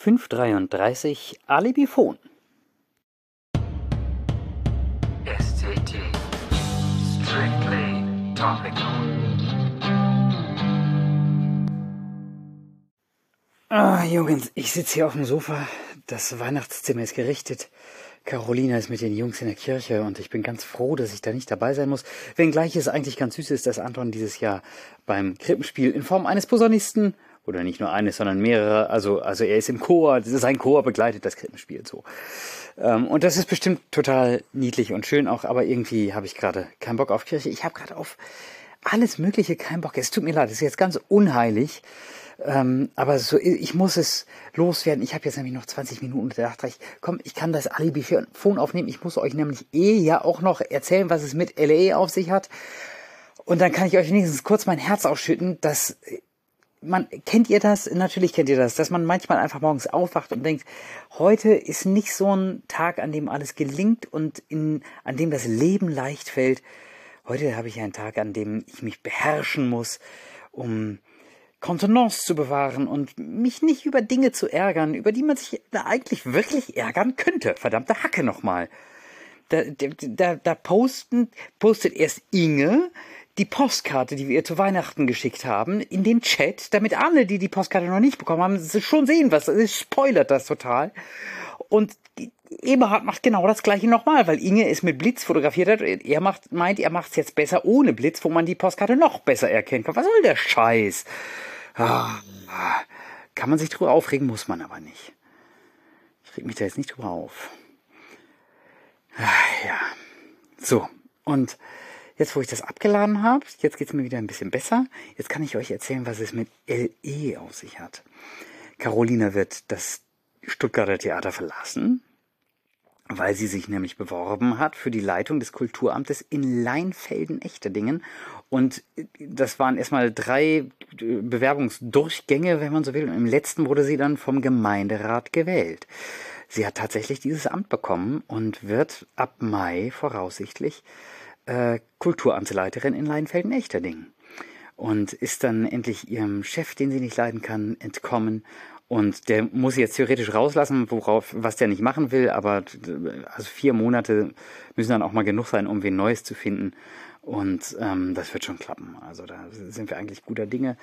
533 Alibifon. SCT. Strictly topical. Ah, Jungs, ich sitze hier auf dem Sofa. Das Weihnachtszimmer ist gerichtet. Carolina ist mit den Jungs in der Kirche und ich bin ganz froh, dass ich da nicht dabei sein muss. Wenngleich es eigentlich ganz süß ist, dass Anton dieses Jahr beim Krippenspiel in Form eines Posaunisten oder nicht nur eines, sondern mehrere. Also, also er ist im Chor, sein Chor begleitet das Krippenspiel so. Ähm, und das ist bestimmt total niedlich und schön auch, aber irgendwie habe ich gerade keinen Bock auf Kirche. Ich habe gerade auf alles Mögliche keinen Bock. Es tut mir leid, es ist jetzt ganz unheilig. Ähm, aber so, ich muss es loswerden. Ich habe jetzt nämlich noch 20 Minuten. Da dachte ich, komm, ich kann das Alibi-Phone aufnehmen. Ich muss euch nämlich eh ja auch noch erzählen, was es mit LA auf sich hat. Und dann kann ich euch wenigstens kurz mein Herz ausschütten, dass man, kennt ihr das? Natürlich kennt ihr das, dass man manchmal einfach morgens aufwacht und denkt, heute ist nicht so ein Tag, an dem alles gelingt und in, an dem das Leben leicht fällt. Heute habe ich einen Tag, an dem ich mich beherrschen muss, um Kontenance zu bewahren und mich nicht über Dinge zu ärgern, über die man sich eigentlich wirklich ärgern könnte. Verdammte Hacke nochmal. Da, da, da posten, postet erst Inge, die Postkarte, die wir ihr zu Weihnachten geschickt haben, in den Chat, damit alle, die die Postkarte noch nicht bekommen haben, schon sehen, was es spoilert das total. Und Eberhard macht genau das gleiche nochmal, weil Inge es mit Blitz fotografiert hat. Er macht, meint, er macht es jetzt besser ohne Blitz, wo man die Postkarte noch besser erkennen kann. Was soll der Scheiß? Ah, kann man sich drüber aufregen, muss man aber nicht. Ich reg mich da jetzt nicht drüber auf. Ah, ja. So. Und Jetzt, wo ich das abgeladen habe, jetzt geht es mir wieder ein bisschen besser. Jetzt kann ich euch erzählen, was es mit LE auf sich hat. Carolina wird das Stuttgarter Theater verlassen, weil sie sich nämlich beworben hat für die Leitung des Kulturamtes in Leinfelden-Echterdingen. Und das waren erstmal drei Bewerbungsdurchgänge, wenn man so will. Und im letzten wurde sie dann vom Gemeinderat gewählt. Sie hat tatsächlich dieses Amt bekommen und wird ab Mai voraussichtlich äh, Kulturamtsleiterin in Leinfelden-Echterding und ist dann endlich ihrem Chef, den sie nicht leiden kann, entkommen. Und der muss sie jetzt theoretisch rauslassen, worauf, was der nicht machen will, aber also vier Monate müssen dann auch mal genug sein, um wen Neues zu finden. Und ähm, das wird schon klappen. Also da sind wir eigentlich guter Dinge.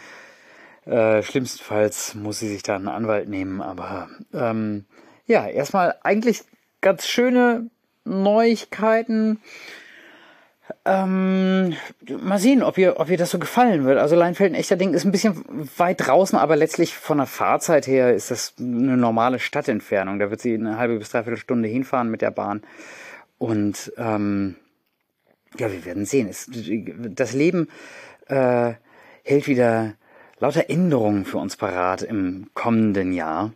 Äh, schlimmstenfalls muss sie sich da einen Anwalt nehmen, aber ähm, ja, erstmal eigentlich ganz schöne Neuigkeiten. Ähm, mal sehen, ob ihr, ob ihr das so gefallen wird. Also Leinfelden-Echterding ist ein bisschen weit draußen, aber letztlich von der Fahrzeit her ist das eine normale Stadtentfernung. Da wird sie eine halbe bis dreiviertel Stunde hinfahren mit der Bahn. Und ähm, ja, wir werden sehen. Es, das Leben äh, hält wieder lauter Änderungen für uns parat im kommenden Jahr.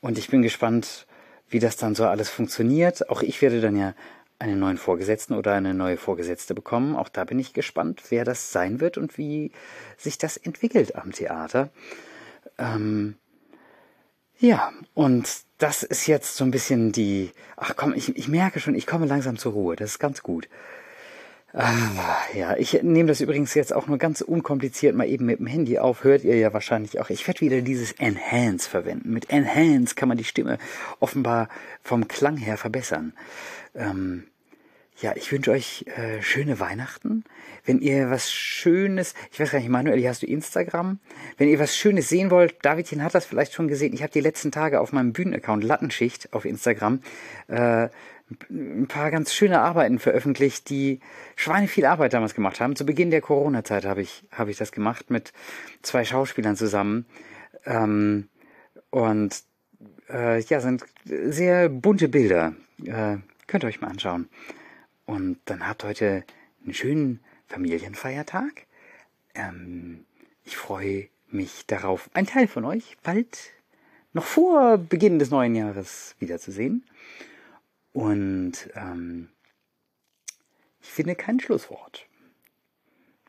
Und ich bin gespannt, wie das dann so alles funktioniert. Auch ich werde dann ja einen neuen Vorgesetzten oder eine neue Vorgesetzte bekommen. Auch da bin ich gespannt, wer das sein wird und wie sich das entwickelt am Theater. Ähm, ja, und das ist jetzt so ein bisschen die. Ach komm, ich, ich merke schon, ich komme langsam zur Ruhe. Das ist ganz gut. Ah, ja, ich nehme das übrigens jetzt auch nur ganz unkompliziert mal eben mit dem Handy auf. Hört ihr ja wahrscheinlich auch. Ich werde wieder dieses Enhance verwenden. Mit Enhance kann man die Stimme offenbar vom Klang her verbessern. Ähm, ja, ich wünsche euch äh, schöne Weihnachten. Wenn ihr was Schönes, ich weiß gar nicht, Manuel, hast du Instagram? Wenn ihr was Schönes sehen wollt, Davidchen hat das vielleicht schon gesehen. Ich habe die letzten Tage auf meinem Bühnenaccount Lattenschicht auf Instagram äh, ein paar ganz schöne Arbeiten veröffentlicht, die Schweine viel Arbeit damals gemacht haben. Zu Beginn der Corona-Zeit habe ich, habe ich das gemacht mit zwei Schauspielern zusammen. Ähm, und äh, ja, sind sehr bunte Bilder. Äh, könnt ihr euch mal anschauen. Und dann habt heute einen schönen Familienfeiertag. Ähm, ich freue mich darauf, einen Teil von euch bald noch vor Beginn des neuen Jahres wiederzusehen. Und ähm, ich finde kein Schlusswort.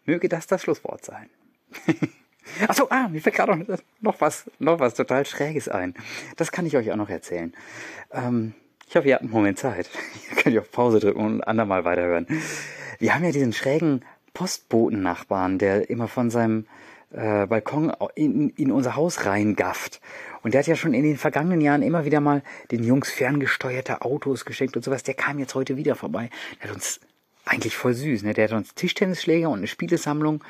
Möge das das Schlusswort sein. Achso, ah, mir fällt gerade noch was, noch was total Schräges ein. Das kann ich euch auch noch erzählen. Ähm, ich hoffe, ihr habt einen Moment Zeit. Ihr könnt ihr auf Pause drücken und ein andermal weiterhören. Wir haben ja diesen schrägen Postboten-Nachbarn, der immer von seinem äh, Balkon in, in unser Haus reingafft. Und der hat ja schon in den vergangenen Jahren immer wieder mal den Jungs ferngesteuerte Autos geschenkt und sowas. Der kam jetzt heute wieder vorbei. Der hat uns eigentlich voll süß, ne? Der hat uns Tischtennisschläger und eine Spielesammlung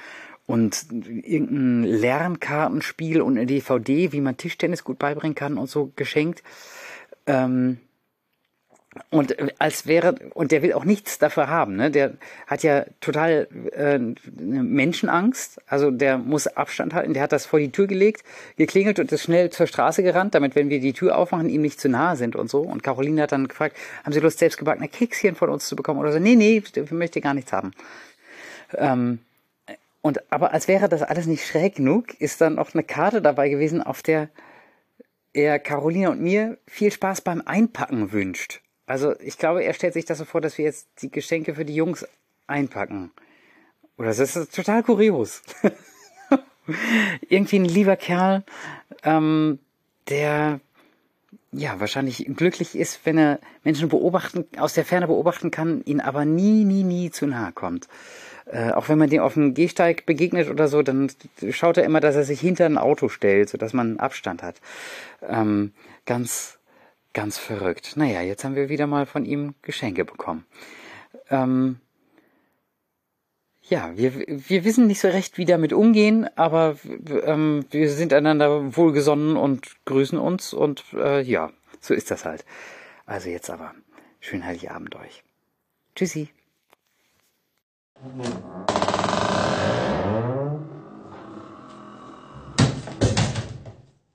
und irgendein Lernkartenspiel und eine DVD, wie man Tischtennis gut beibringen kann und so geschenkt. Ähm, und als wäre und der will auch nichts dafür haben, ne? Der hat ja total äh, Menschenangst, also der muss Abstand halten. Der hat das vor die Tür gelegt, geklingelt und ist schnell zur Straße gerannt, damit wenn wir die Tür aufmachen, ihm nicht zu nahe sind und so. Und Caroline hat dann gefragt, haben Sie Lust, selbstgebackene Kekschen von uns zu bekommen oder so? Nee, nee, ich möchte gar nichts haben. Ähm, und aber als wäre das alles nicht schräg genug, ist dann auch eine Karte dabei gewesen, auf der er Caroline und mir viel Spaß beim Einpacken wünscht. Also ich glaube, er stellt sich das so vor, dass wir jetzt die Geschenke für die Jungs einpacken. Oder das ist total kurios. Irgendwie ein lieber Kerl, ähm, der ja wahrscheinlich glücklich ist, wenn er Menschen beobachten, aus der Ferne beobachten kann, ihnen aber nie, nie, nie zu nahe kommt. Äh, auch wenn man dem auf dem Gehsteig begegnet oder so, dann schaut er immer, dass er sich hinter ein Auto stellt, sodass man Abstand hat. Ähm, ganz, Ganz verrückt. Naja, jetzt haben wir wieder mal von ihm Geschenke bekommen. Ähm, ja, wir, wir wissen nicht so recht, wie damit umgehen, aber ähm, wir sind einander wohlgesonnen und grüßen uns und äh, ja, so ist das halt. Also jetzt aber, schönen Heiligabend euch. Tschüssi.